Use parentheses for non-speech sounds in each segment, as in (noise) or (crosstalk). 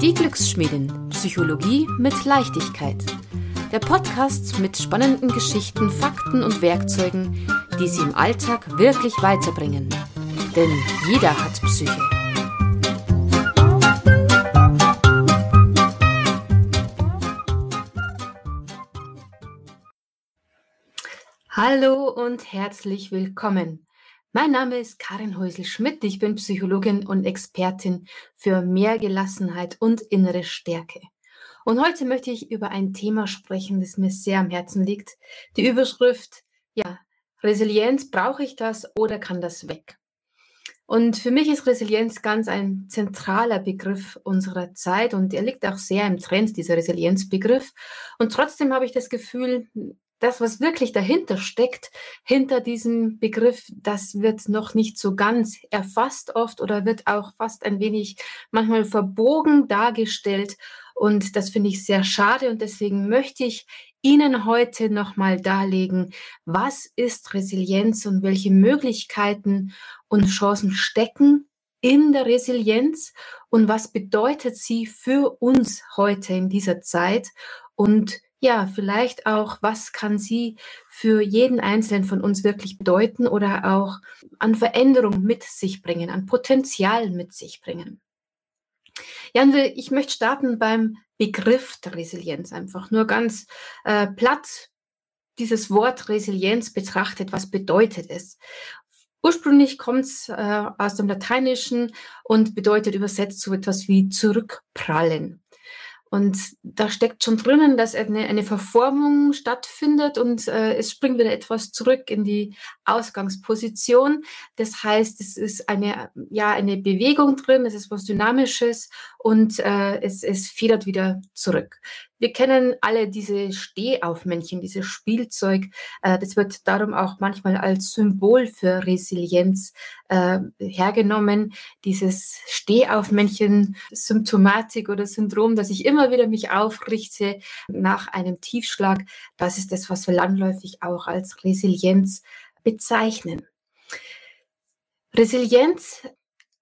Die Glücksschmiedin. Psychologie mit Leichtigkeit. Der Podcast mit spannenden Geschichten, Fakten und Werkzeugen, die Sie im Alltag wirklich weiterbringen. Denn jeder hat Psyche. Hallo und herzlich willkommen. Mein Name ist Karin Häusel-Schmidt. Ich bin Psychologin und Expertin für mehr Gelassenheit und innere Stärke. Und heute möchte ich über ein Thema sprechen, das mir sehr am Herzen liegt. Die Überschrift, ja, Resilienz, brauche ich das oder kann das weg? Und für mich ist Resilienz ganz ein zentraler Begriff unserer Zeit und er liegt auch sehr im Trend, dieser Resilienzbegriff. Und trotzdem habe ich das Gefühl, das, was wirklich dahinter steckt, hinter diesem Begriff, das wird noch nicht so ganz erfasst oft oder wird auch fast ein wenig manchmal verbogen dargestellt. Und das finde ich sehr schade und deswegen möchte ich Ihnen heute nochmal darlegen, was ist Resilienz und welche Möglichkeiten und Chancen stecken in der Resilienz und was bedeutet sie für uns heute in dieser Zeit und ja, vielleicht auch, was kann sie für jeden Einzelnen von uns wirklich bedeuten oder auch an Veränderung mit sich bringen, an Potenzial mit sich bringen. Ja, ich möchte starten beim Begriff der Resilienz, einfach nur ganz äh, platt dieses Wort Resilienz betrachtet, was bedeutet es? Ursprünglich kommt es äh, aus dem Lateinischen und bedeutet übersetzt so etwas wie zurückprallen. Und da steckt schon drinnen, dass eine, eine Verformung stattfindet und äh, es springt wieder etwas zurück in die Ausgangsposition. Das heißt, es ist eine, ja, eine Bewegung drin, es ist was Dynamisches und äh, es, es federt wieder zurück. Wir kennen alle diese Stehaufmännchen, dieses Spielzeug. Äh, das wird darum auch manchmal als Symbol für Resilienz äh, hergenommen. Dieses Stehaufmännchen, Symptomatik oder Syndrom, dass ich immer wieder mich aufrichte nach einem Tiefschlag. Das ist das, was wir landläufig auch als Resilienz bezeichnen. Resilienz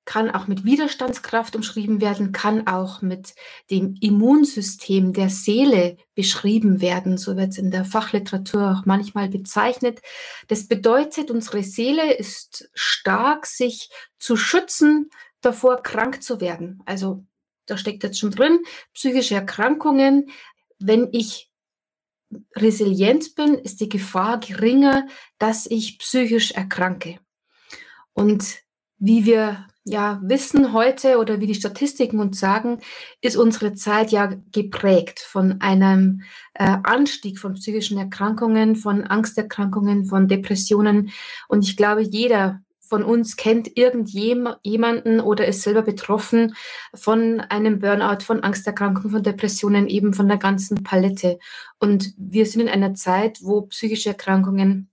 kann auch mit Widerstandskraft umschrieben werden, kann auch mit dem Immunsystem der Seele beschrieben werden. So wird es in der Fachliteratur auch manchmal bezeichnet. Das bedeutet, unsere Seele ist stark, sich zu schützen, davor krank zu werden. Also da steckt jetzt schon drin, psychische Erkrankungen. Wenn ich resilient bin, ist die Gefahr geringer, dass ich psychisch erkranke. Und wie wir ja, wissen heute oder wie die Statistiken uns sagen, ist unsere Zeit ja geprägt von einem äh, Anstieg von psychischen Erkrankungen, von Angsterkrankungen, von Depressionen. Und ich glaube, jeder von uns kennt irgendjemanden oder ist selber betroffen von einem Burnout, von Angsterkrankungen, von Depressionen, eben von der ganzen Palette. Und wir sind in einer Zeit, wo psychische Erkrankungen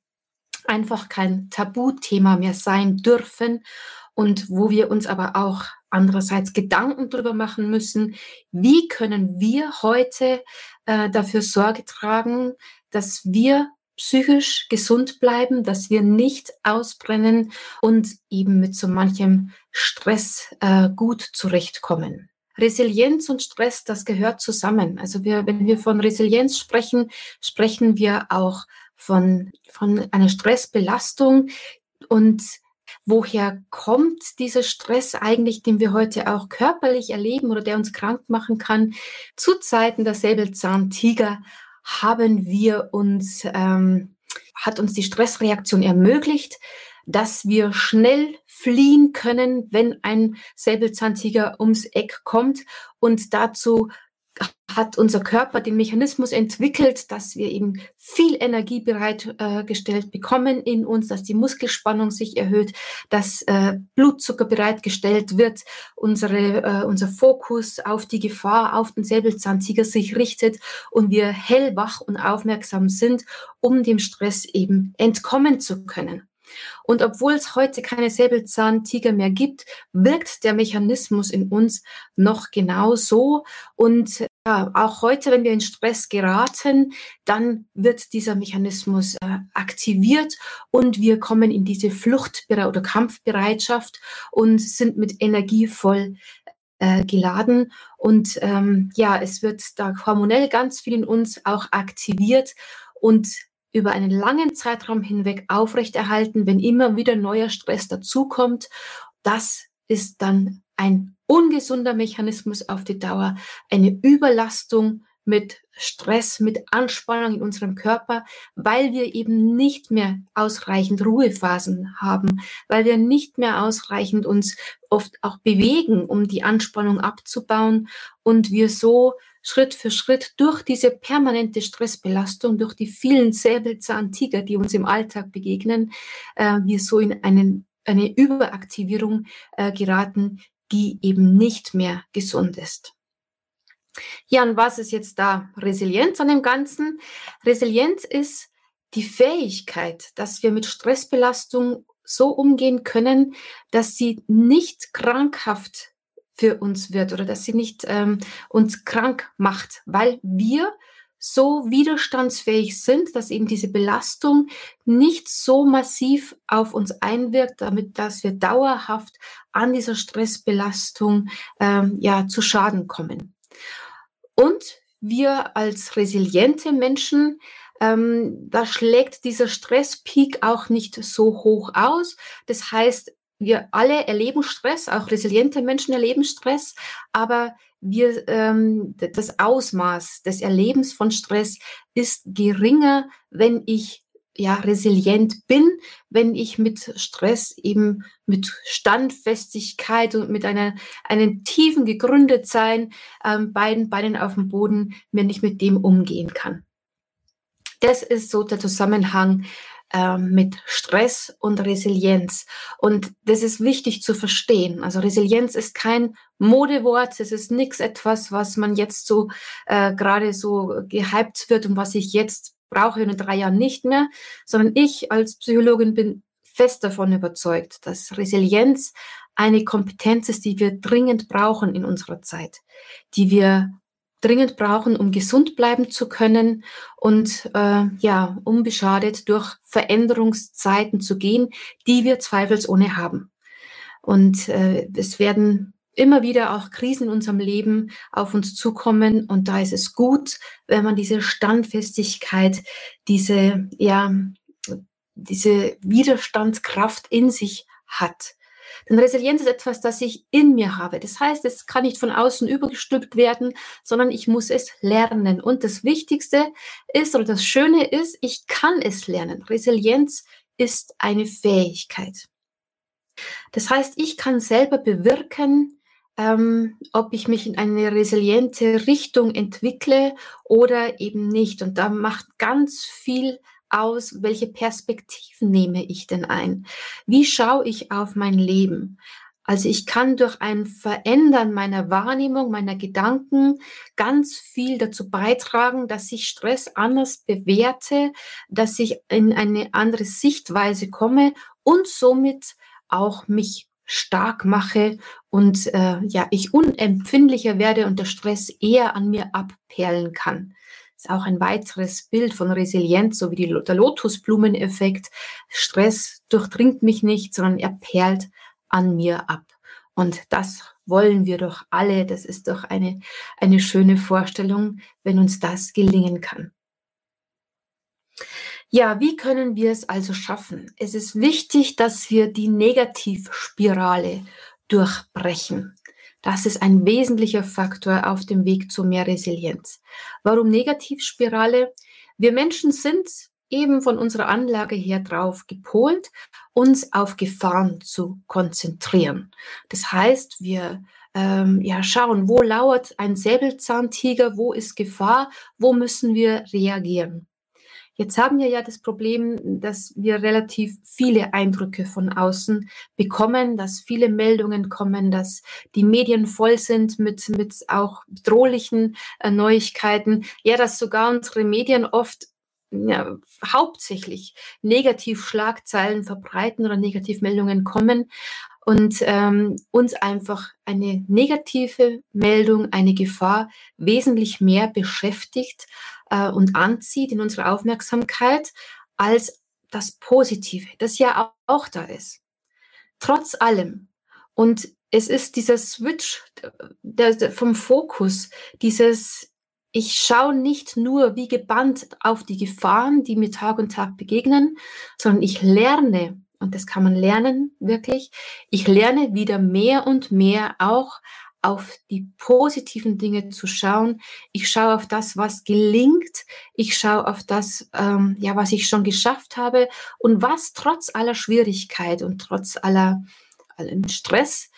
einfach kein Tabuthema mehr sein dürfen und wo wir uns aber auch andererseits Gedanken darüber machen müssen, wie können wir heute äh, dafür Sorge tragen, dass wir psychisch gesund bleiben, dass wir nicht ausbrennen und eben mit so manchem Stress äh, gut zurechtkommen. Resilienz und Stress, das gehört zusammen. Also wir, wenn wir von Resilienz sprechen, sprechen wir auch von, von einer Stressbelastung und woher kommt dieser Stress eigentlich, den wir heute auch körperlich erleben oder der uns krank machen kann. Zu Zeiten der Säbelzahntiger haben wir uns, ähm, hat uns die Stressreaktion ermöglicht, dass wir schnell fliehen können, wenn ein Säbelzahntiger ums Eck kommt. Und dazu hat unser Körper den Mechanismus entwickelt, dass wir eben viel Energie bereitgestellt äh, bekommen in uns, dass die Muskelspannung sich erhöht, dass äh, Blutzucker bereitgestellt wird, unsere, äh, unser Fokus auf die Gefahr, auf den Säbelzahntiger sich richtet und wir hellwach und aufmerksam sind, um dem Stress eben entkommen zu können. Und obwohl es heute keine Säbelzahntiger mehr gibt, wirkt der Mechanismus in uns noch genauso. Und ja, auch heute, wenn wir in Stress geraten, dann wird dieser Mechanismus äh, aktiviert und wir kommen in diese Flucht- oder Kampfbereitschaft und sind mit Energie voll äh, geladen und ähm, ja, es wird da hormonell ganz viel in uns auch aktiviert und über einen langen Zeitraum hinweg aufrechterhalten, wenn immer wieder neuer Stress dazukommt. Das ist dann ein ungesunder Mechanismus auf die Dauer, eine Überlastung mit Stress, mit Anspannung in unserem Körper, weil wir eben nicht mehr ausreichend Ruhephasen haben, weil wir nicht mehr ausreichend uns oft auch bewegen, um die Anspannung abzubauen und wir so Schritt für Schritt durch diese permanente Stressbelastung, durch die vielen Säbelzahntiger, die uns im Alltag begegnen, äh, wir so in einen, eine Überaktivierung äh, geraten, die eben nicht mehr gesund ist. Ja, und was ist jetzt da Resilienz an dem Ganzen? Resilienz ist die Fähigkeit, dass wir mit Stressbelastung so umgehen können, dass sie nicht krankhaft für uns wird oder dass sie nicht ähm, uns krank macht, weil wir so widerstandsfähig sind, dass eben diese Belastung nicht so massiv auf uns einwirkt, damit dass wir dauerhaft an dieser Stressbelastung ähm, ja zu Schaden kommen. Und wir als resiliente Menschen, ähm, da schlägt dieser Stresspeak auch nicht so hoch aus. Das heißt, wir alle erleben Stress, auch resiliente Menschen erleben Stress, aber wir, ähm, das Ausmaß des Erlebens von Stress ist geringer, wenn ich ja, resilient bin, wenn ich mit Stress eben mit Standfestigkeit und mit einer, einem tiefen Gegründetsein ähm, beiden Beinen auf dem Boden mir nicht mit dem umgehen kann. Das ist so der Zusammenhang mit Stress und Resilienz. Und das ist wichtig zu verstehen. Also Resilienz ist kein Modewort, es ist nichts etwas, was man jetzt so äh, gerade so gehypt wird und was ich jetzt brauche in drei Jahren nicht mehr, sondern ich als Psychologin bin fest davon überzeugt, dass Resilienz eine Kompetenz ist, die wir dringend brauchen in unserer Zeit, die wir dringend brauchen, um gesund bleiben zu können und äh, ja, unbeschadet durch Veränderungszeiten zu gehen, die wir zweifelsohne haben. Und äh, es werden immer wieder auch Krisen in unserem Leben auf uns zukommen. Und da ist es gut, wenn man diese Standfestigkeit, diese, ja, diese Widerstandskraft in sich hat. Denn Resilienz ist etwas, das ich in mir habe. Das heißt, es kann nicht von außen übergestülpt werden, sondern ich muss es lernen. Und das Wichtigste ist oder das Schöne ist, ich kann es lernen. Resilienz ist eine Fähigkeit. Das heißt, ich kann selber bewirken, ähm, ob ich mich in eine resiliente Richtung entwickle oder eben nicht. Und da macht ganz viel aus, welche Perspektiven nehme ich denn ein? Wie schaue ich auf mein Leben? Also ich kann durch ein Verändern meiner Wahrnehmung, meiner Gedanken ganz viel dazu beitragen, dass ich Stress anders bewerte, dass ich in eine andere Sichtweise komme und somit auch mich stark mache und äh, ja, ich unempfindlicher werde und der Stress eher an mir abperlen kann. Ist auch ein weiteres Bild von Resilienz, so wie die, der Lotusblumeneffekt. Stress durchdringt mich nicht, sondern er perlt an mir ab. Und das wollen wir doch alle. Das ist doch eine, eine schöne Vorstellung, wenn uns das gelingen kann. Ja, wie können wir es also schaffen? Es ist wichtig, dass wir die Negativspirale durchbrechen. Das ist ein wesentlicher Faktor auf dem Weg zu mehr Resilienz. Warum Negativspirale? Wir Menschen sind eben von unserer Anlage her drauf gepolt, uns auf Gefahren zu konzentrieren. Das heißt, wir ähm, ja, schauen, wo lauert ein Säbelzahntiger, wo ist Gefahr, wo müssen wir reagieren. Jetzt haben wir ja das Problem, dass wir relativ viele Eindrücke von außen bekommen, dass viele Meldungen kommen, dass die Medien voll sind mit, mit auch bedrohlichen äh, Neuigkeiten. Ja, dass sogar unsere Medien oft ja, hauptsächlich Negativschlagzeilen verbreiten oder Negativmeldungen kommen und ähm, uns einfach eine negative Meldung, eine Gefahr wesentlich mehr beschäftigt äh, und anzieht in unsere Aufmerksamkeit als das Positive, das ja auch, auch da ist. Trotz allem. Und es ist dieser Switch der, der, vom Fokus, dieses ich schaue nicht nur wie gebannt auf die Gefahren, die mir Tag und Tag begegnen, sondern ich lerne, und das kann man lernen, wirklich, ich lerne wieder mehr und mehr auch auf die positiven Dinge zu schauen. Ich schaue auf das, was gelingt. Ich schaue auf das, ähm, ja, was ich schon geschafft habe und was trotz aller Schwierigkeit und trotz aller, allen Stress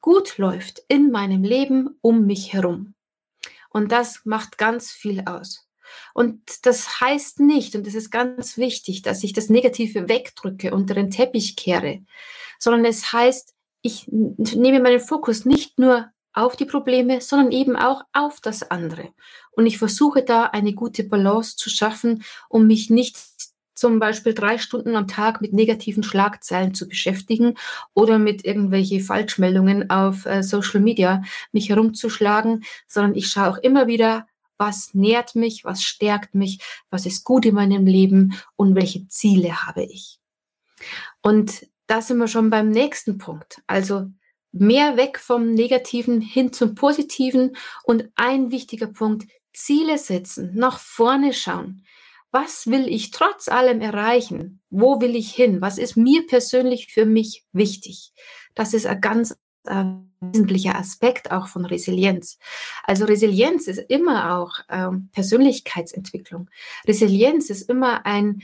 gut läuft in meinem Leben um mich herum. Und das macht ganz viel aus. Und das heißt nicht, und das ist ganz wichtig, dass ich das Negative wegdrücke, unter den Teppich kehre, sondern es heißt, ich nehme meinen Fokus nicht nur auf die Probleme, sondern eben auch auf das andere. Und ich versuche da eine gute Balance zu schaffen, um mich nicht zum Beispiel drei Stunden am Tag mit negativen Schlagzeilen zu beschäftigen oder mit irgendwelche Falschmeldungen auf äh, Social Media mich herumzuschlagen, sondern ich schaue auch immer wieder, was nährt mich, was stärkt mich, was ist gut in meinem Leben und welche Ziele habe ich. Und da sind wir schon beim nächsten Punkt. Also mehr weg vom Negativen hin zum Positiven und ein wichtiger Punkt, Ziele setzen, nach vorne schauen was will ich trotz allem erreichen? Wo will ich hin? Was ist mir persönlich für mich wichtig? Das ist ein ganz äh, wesentlicher Aspekt auch von Resilienz. Also Resilienz ist immer auch ähm, Persönlichkeitsentwicklung. Resilienz ist immer ein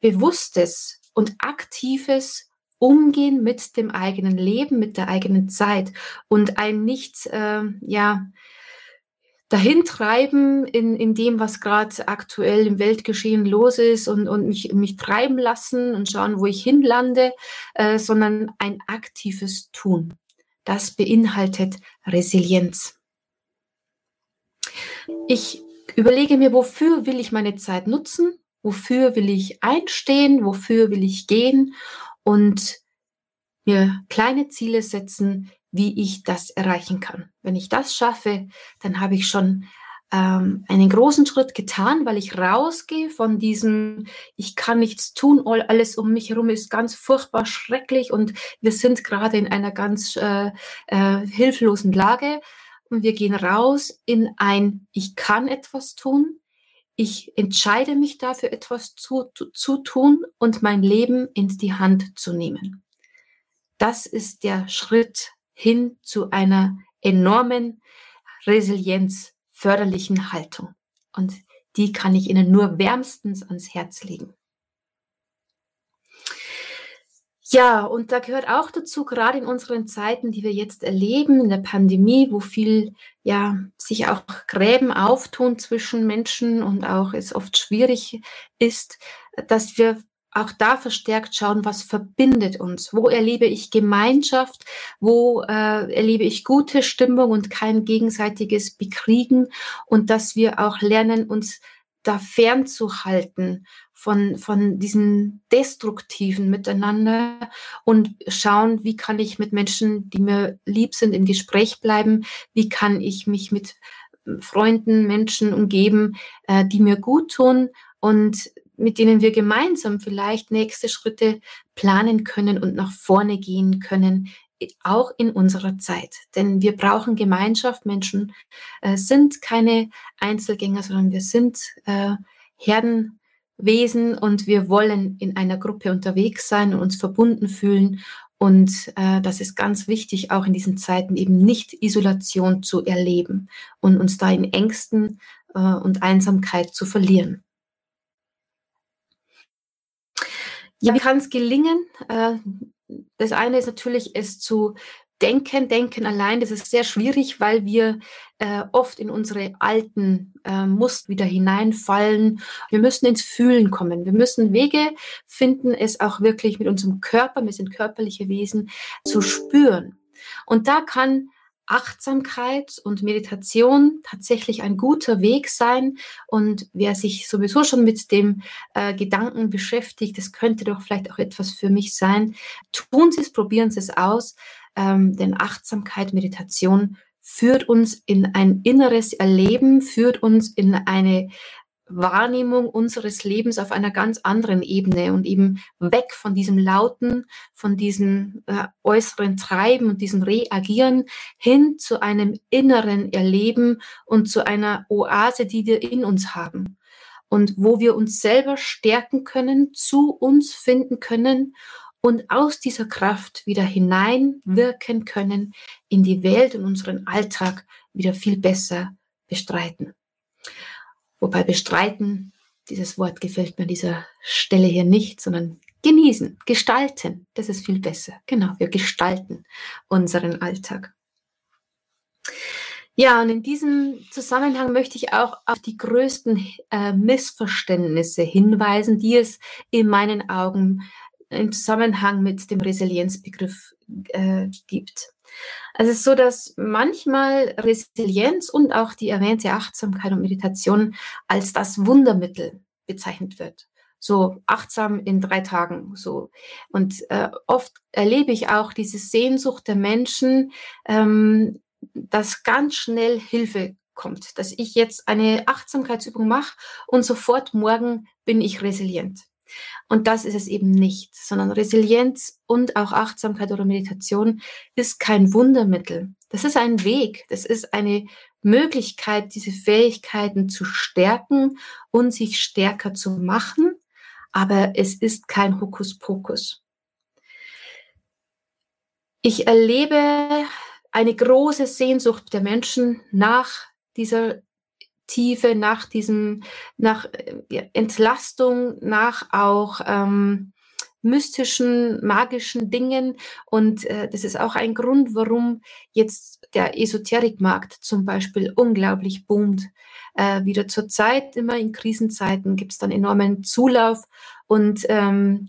bewusstes und aktives Umgehen mit dem eigenen Leben, mit der eigenen Zeit und ein nicht, äh, ja, dahin treiben in, in dem, was gerade aktuell im Weltgeschehen los ist und, und mich, mich treiben lassen und schauen, wo ich hinlande, äh, sondern ein aktives Tun. Das beinhaltet Resilienz. Ich überlege mir, wofür will ich meine Zeit nutzen, wofür will ich einstehen, wofür will ich gehen und mir kleine Ziele setzen, wie ich das erreichen kann. Wenn ich das schaffe, dann habe ich schon ähm, einen großen Schritt getan, weil ich rausgehe von diesem, ich kann nichts tun, alles um mich herum ist ganz furchtbar schrecklich und wir sind gerade in einer ganz äh, äh, hilflosen Lage. Und wir gehen raus in ein, ich kann etwas tun, ich entscheide mich dafür, etwas zu, zu, zu tun und mein Leben in die Hand zu nehmen. Das ist der Schritt hin zu einer enormen resilienzförderlichen Haltung. Und die kann ich Ihnen nur wärmstens ans Herz legen. Ja, und da gehört auch dazu, gerade in unseren Zeiten, die wir jetzt erleben, in der Pandemie, wo viel, ja, sich auch Gräben auftun zwischen Menschen und auch es oft schwierig ist, dass wir auch da verstärkt schauen, was verbindet uns. Wo erlebe ich Gemeinschaft? Wo äh, erlebe ich gute Stimmung und kein gegenseitiges Bekriegen? Und dass wir auch lernen, uns da fernzuhalten von, von diesen destruktiven Miteinander und schauen, wie kann ich mit Menschen, die mir lieb sind, im Gespräch bleiben? Wie kann ich mich mit Freunden, Menschen umgeben, äh, die mir gut tun und mit denen wir gemeinsam vielleicht nächste Schritte planen können und nach vorne gehen können, auch in unserer Zeit. Denn wir brauchen Gemeinschaft. Menschen äh, sind keine Einzelgänger, sondern wir sind äh, Herdenwesen und wir wollen in einer Gruppe unterwegs sein und uns verbunden fühlen. Und äh, das ist ganz wichtig, auch in diesen Zeiten eben nicht Isolation zu erleben und uns da in Ängsten äh, und Einsamkeit zu verlieren. Ja, wie kann es gelingen? Äh, das eine ist natürlich, es zu denken. Denken allein, das ist sehr schwierig, weil wir äh, oft in unsere alten äh, Muster wieder hineinfallen. Wir müssen ins Fühlen kommen. Wir müssen Wege finden, es auch wirklich mit unserem Körper, wir sind körperliche Wesen, zu spüren. Und da kann Achtsamkeit und Meditation tatsächlich ein guter Weg sein. Und wer sich sowieso schon mit dem äh, Gedanken beschäftigt, das könnte doch vielleicht auch etwas für mich sein, tun Sie es, probieren Sie es aus. Ähm, denn Achtsamkeit, Meditation führt uns in ein inneres Erleben, führt uns in eine Wahrnehmung unseres Lebens auf einer ganz anderen Ebene und eben weg von diesem Lauten, von diesem äh, äußeren Treiben und diesem Reagieren hin zu einem inneren Erleben und zu einer Oase, die wir in uns haben und wo wir uns selber stärken können, zu uns finden können und aus dieser Kraft wieder hineinwirken können in die Welt und unseren Alltag wieder viel besser bestreiten. Wobei bestreiten, dieses Wort gefällt mir an dieser Stelle hier nicht, sondern genießen, gestalten, das ist viel besser. Genau, wir gestalten unseren Alltag. Ja, und in diesem Zusammenhang möchte ich auch auf die größten äh, Missverständnisse hinweisen, die es in meinen Augen im Zusammenhang mit dem Resilienzbegriff äh, gibt. Also es ist so, dass manchmal Resilienz und auch die erwähnte Achtsamkeit und Meditation als das Wundermittel bezeichnet wird. So achtsam in drei Tagen. So. Und äh, oft erlebe ich auch diese Sehnsucht der Menschen, ähm, dass ganz schnell Hilfe kommt, dass ich jetzt eine Achtsamkeitsübung mache und sofort morgen bin ich resilient. Und das ist es eben nicht, sondern Resilienz und auch Achtsamkeit oder Meditation ist kein Wundermittel. Das ist ein Weg, das ist eine Möglichkeit, diese Fähigkeiten zu stärken und sich stärker zu machen, aber es ist kein Hokuspokus. Ich erlebe eine große Sehnsucht der Menschen nach dieser Tiefe, nach diesem, nach Entlastung, nach auch ähm, mystischen, magischen Dingen. Und äh, das ist auch ein Grund, warum jetzt der Esoterikmarkt zum Beispiel unglaublich boomt. Äh, wieder zur Zeit, immer in Krisenzeiten, gibt es dann enormen Zulauf. Und ähm,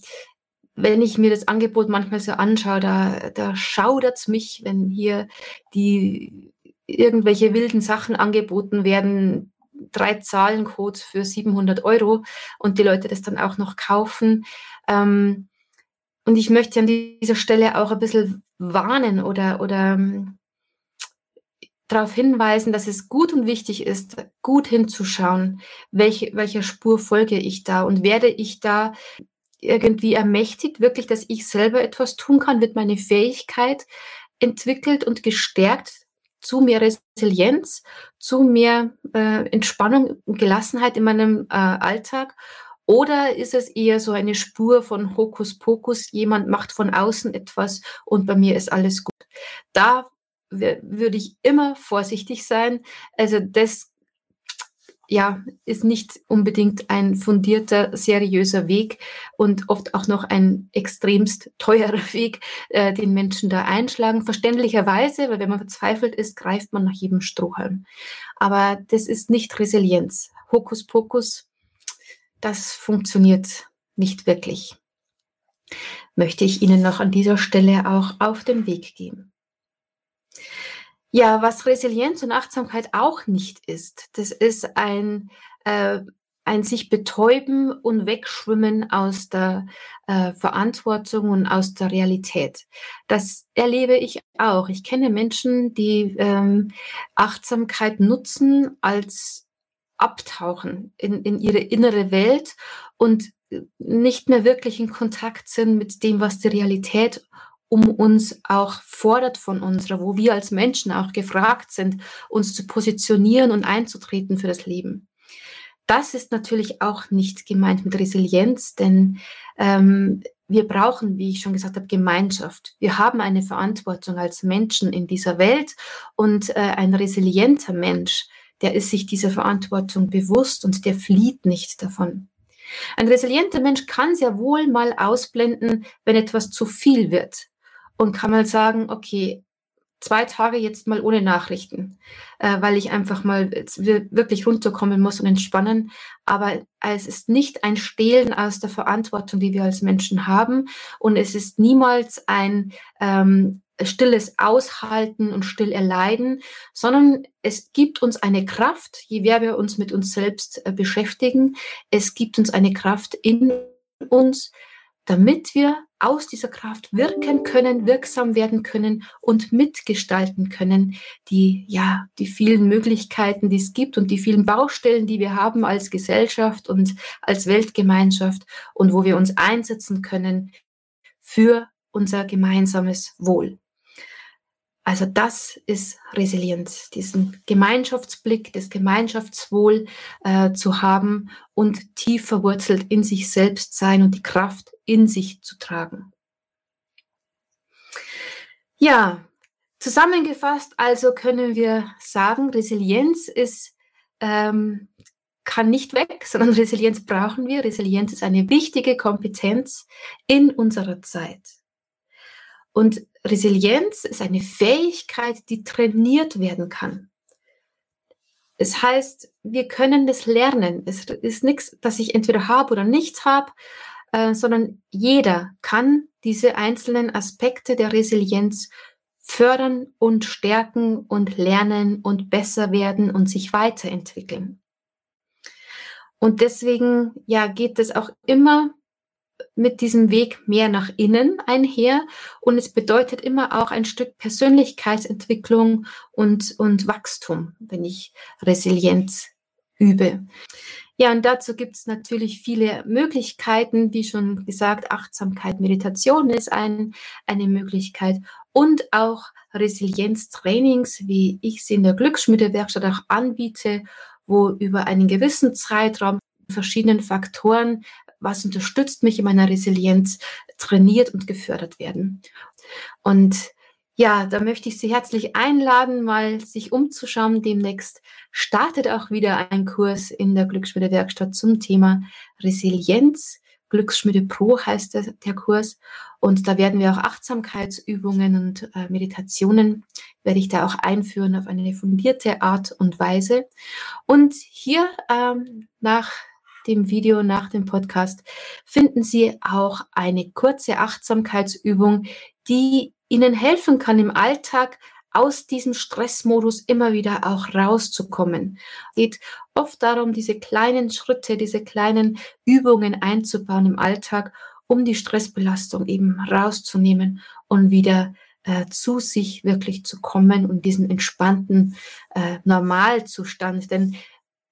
wenn ich mir das Angebot manchmal so anschaue, da, da schaudert's mich, wenn hier die irgendwelche wilden Sachen angeboten werden, drei Zahlencodes für 700 Euro und die Leute das dann auch noch kaufen. Ähm, und ich möchte an dieser Stelle auch ein bisschen warnen oder, oder ähm, darauf hinweisen, dass es gut und wichtig ist, gut hinzuschauen, welche, welcher Spur folge ich da und werde ich da irgendwie ermächtigt, wirklich, dass ich selber etwas tun kann, wird meine Fähigkeit entwickelt und gestärkt, zu mehr Resilienz, zu mehr äh, Entspannung und Gelassenheit in meinem äh, Alltag? Oder ist es eher so eine Spur von Hokuspokus, jemand macht von außen etwas und bei mir ist alles gut? Da würde ich immer vorsichtig sein. Also das ja, ist nicht unbedingt ein fundierter, seriöser Weg und oft auch noch ein extremst teurer (laughs) Weg, äh, den Menschen da einschlagen. Verständlicherweise, weil wenn man verzweifelt ist, greift man nach jedem Strohhalm. Aber das ist nicht Resilienz. Hokuspokus, das funktioniert nicht wirklich. Möchte ich Ihnen noch an dieser Stelle auch auf den Weg geben. Ja, was Resilienz und Achtsamkeit auch nicht ist, das ist ein, äh, ein sich betäuben und wegschwimmen aus der äh, Verantwortung und aus der Realität. Das erlebe ich auch. Ich kenne Menschen, die ähm, Achtsamkeit nutzen als Abtauchen in, in ihre innere Welt und nicht mehr wirklich in Kontakt sind mit dem, was die Realität um uns auch fordert von uns, wo wir als Menschen auch gefragt sind, uns zu positionieren und einzutreten für das Leben. Das ist natürlich auch nicht gemeint mit Resilienz, denn ähm, wir brauchen, wie ich schon gesagt habe, Gemeinschaft. Wir haben eine Verantwortung als Menschen in dieser Welt und äh, ein resilienter Mensch, der ist sich dieser Verantwortung bewusst und der flieht nicht davon. Ein resilienter Mensch kann sehr wohl mal ausblenden, wenn etwas zu viel wird und kann mal sagen, okay, zwei Tage jetzt mal ohne Nachrichten, äh, weil ich einfach mal wirklich runterkommen muss und entspannen. Aber es ist nicht ein Stehlen aus der Verantwortung, die wir als Menschen haben. Und es ist niemals ein ähm, stilles Aushalten und still erleiden, sondern es gibt uns eine Kraft, je mehr wir uns mit uns selbst äh, beschäftigen. Es gibt uns eine Kraft in uns, damit wir aus dieser Kraft wirken können, wirksam werden können und mitgestalten können, die, ja, die vielen Möglichkeiten, die es gibt und die vielen Baustellen, die wir haben als Gesellschaft und als Weltgemeinschaft und wo wir uns einsetzen können für unser gemeinsames Wohl. Also das ist Resilienz, diesen Gemeinschaftsblick, das Gemeinschaftswohl äh, zu haben und tief verwurzelt in sich selbst sein und die Kraft in sich zu tragen. Ja, zusammengefasst also können wir sagen, Resilienz ist, ähm, kann nicht weg, (laughs) sondern Resilienz brauchen wir. Resilienz ist eine wichtige Kompetenz in unserer Zeit. Und Resilienz ist eine Fähigkeit, die trainiert werden kann. Es heißt, wir können das lernen. Es ist nichts, das ich entweder habe oder nichts habe, äh, sondern jeder kann diese einzelnen Aspekte der Resilienz fördern und stärken und lernen und besser werden und sich weiterentwickeln. Und deswegen ja geht es auch immer mit diesem Weg mehr nach innen einher. Und es bedeutet immer auch ein Stück Persönlichkeitsentwicklung und, und Wachstum, wenn ich Resilienz übe. Ja, und dazu gibt es natürlich viele Möglichkeiten, wie schon gesagt, Achtsamkeit, Meditation ist ein, eine Möglichkeit. Und auch Resilienztrainings, wie ich sie in der Glücksschmiedewerkstatt auch anbiete, wo über einen gewissen Zeitraum verschiedenen Faktoren, was unterstützt mich in meiner Resilienz, trainiert und gefördert werden. Und ja, da möchte ich Sie herzlich einladen, mal sich umzuschauen. Demnächst startet auch wieder ein Kurs in der Glücksschmiedewerkstatt zum Thema Resilienz. Glücksschmiede Pro heißt der, der, Kurs. Und da werden wir auch Achtsamkeitsübungen und äh, Meditationen, werde ich da auch einführen auf eine fundierte Art und Weise. Und hier ähm, nach dem Video, nach dem Podcast, finden Sie auch eine kurze Achtsamkeitsübung, die ihnen helfen kann, im Alltag aus diesem Stressmodus immer wieder auch rauszukommen. Es geht oft darum, diese kleinen Schritte, diese kleinen Übungen einzubauen im Alltag, um die Stressbelastung eben rauszunehmen und wieder äh, zu sich wirklich zu kommen und diesen entspannten äh, Normalzustand. Denn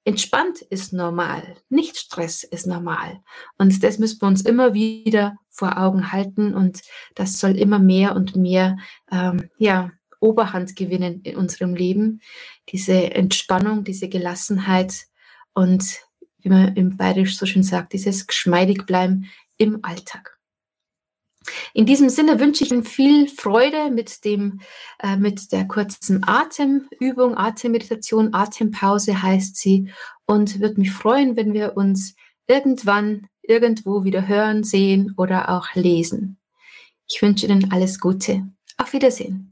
Entspannt ist normal, nicht Stress ist normal. Und das müssen wir uns immer wieder vor Augen halten und das soll immer mehr und mehr ähm, ja, Oberhand gewinnen in unserem Leben. Diese Entspannung, diese Gelassenheit und wie man im Bayerisch so schön sagt, dieses geschmeidig bleiben im Alltag. In diesem Sinne wünsche ich Ihnen viel Freude mit dem, äh, mit der kurzen Atemübung, Atemmeditation, Atempause heißt sie und würde mich freuen, wenn wir uns irgendwann irgendwo wieder hören, sehen oder auch lesen. Ich wünsche Ihnen alles Gute. Auf Wiedersehen.